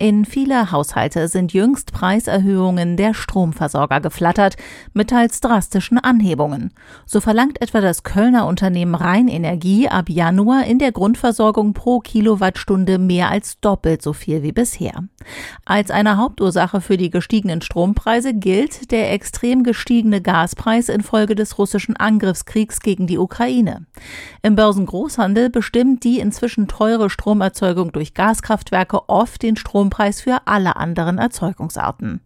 In viele Haushalte sind jüngst Preiserhöhungen der Stromversorger geflattert, mit teils drastischen Anhebungen. So verlangt etwa das Kölner Unternehmen Rheinenergie ab Januar in der Grundversorgung pro Kilowattstunde mehr als doppelt so viel wie bisher. Als eine Hauptursache für die gestiegenen Strompreise gilt der extrem gestiegene Gaspreis infolge des russischen Angriffskriegs gegen die Ukraine. Im Börsengroßhandel bestimmt die inzwischen teure Stromerzeugung durch Gaskraftwerke oft den Strompreis für alle anderen Erzeugungsarten.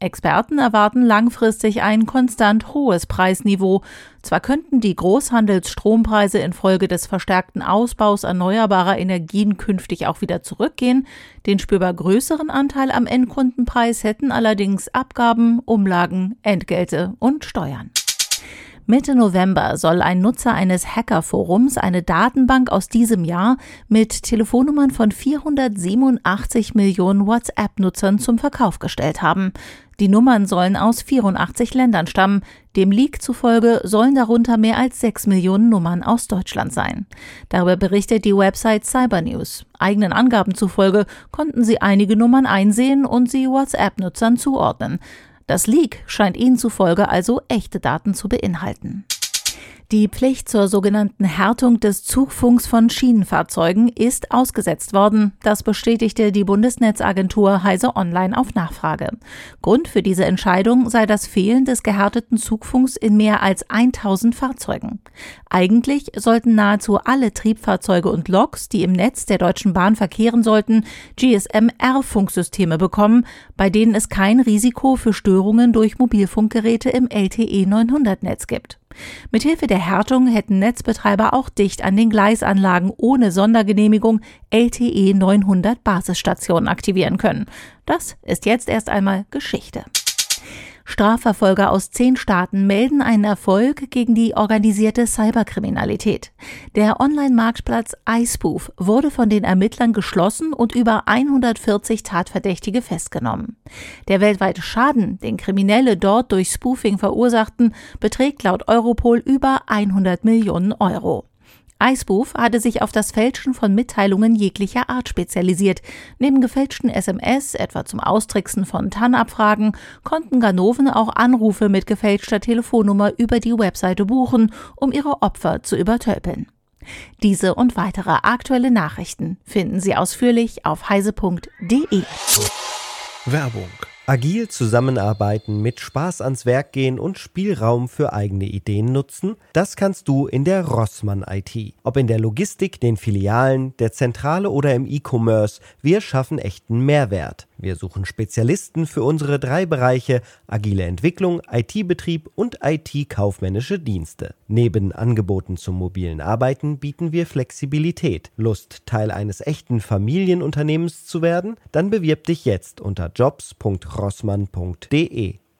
Experten erwarten langfristig ein konstant hohes Preisniveau. Zwar könnten die Großhandelsstrompreise infolge des verstärkten Ausbaus erneuerbarer Energien künftig auch wieder zurückgehen, den spürbar größeren Anteil am Endkundenpreis hätten allerdings Abgaben, Umlagen, Entgelte und Steuern. Mitte November soll ein Nutzer eines Hackerforums eine Datenbank aus diesem Jahr mit Telefonnummern von 487 Millionen WhatsApp-Nutzern zum Verkauf gestellt haben. Die Nummern sollen aus 84 Ländern stammen. Dem Leak zufolge sollen darunter mehr als 6 Millionen Nummern aus Deutschland sein. Darüber berichtet die Website Cybernews. Eigenen Angaben zufolge konnten sie einige Nummern einsehen und sie WhatsApp-Nutzern zuordnen. Das Leak scheint ihnen zufolge also echte Daten zu beinhalten. Die Pflicht zur sogenannten Härtung des Zugfunks von Schienenfahrzeugen ist ausgesetzt worden. Das bestätigte die Bundesnetzagentur Heise Online auf Nachfrage. Grund für diese Entscheidung sei das Fehlen des gehärteten Zugfunks in mehr als 1000 Fahrzeugen. Eigentlich sollten nahezu alle Triebfahrzeuge und Loks, die im Netz der Deutschen Bahn verkehren sollten, GSM-R-Funksysteme bekommen, bei denen es kein Risiko für Störungen durch Mobilfunkgeräte im LTE 900-Netz gibt. Mithilfe der Härtung hätten Netzbetreiber auch dicht an den Gleisanlagen ohne Sondergenehmigung LTE 900 Basisstationen aktivieren können. Das ist jetzt erst einmal Geschichte. Strafverfolger aus zehn Staaten melden einen Erfolg gegen die organisierte Cyberkriminalität. Der Online-Marktplatz iSpoof wurde von den Ermittlern geschlossen und über 140 Tatverdächtige festgenommen. Der weltweite Schaden, den Kriminelle dort durch Spoofing verursachten, beträgt laut Europol über 100 Millionen Euro. Icebooth hatte sich auf das Fälschen von Mitteilungen jeglicher Art spezialisiert. Neben gefälschten SMS, etwa zum Austricksen von TAN-Abfragen, konnten Ganoven auch Anrufe mit gefälschter Telefonnummer über die Webseite buchen, um ihre Opfer zu übertölpeln. Diese und weitere aktuelle Nachrichten finden Sie ausführlich auf heise.de. Werbung Agil zusammenarbeiten, mit Spaß ans Werk gehen und Spielraum für eigene Ideen nutzen, das kannst du in der Rossmann IT. Ob in der Logistik, den Filialen, der Zentrale oder im E-Commerce, wir schaffen echten Mehrwert. Wir suchen Spezialisten für unsere drei Bereiche agile Entwicklung, IT-Betrieb und IT-kaufmännische Dienste. Neben Angeboten zum mobilen Arbeiten bieten wir Flexibilität. Lust, Teil eines echten Familienunternehmens zu werden? Dann bewirb dich jetzt unter jobs.rossmann.de.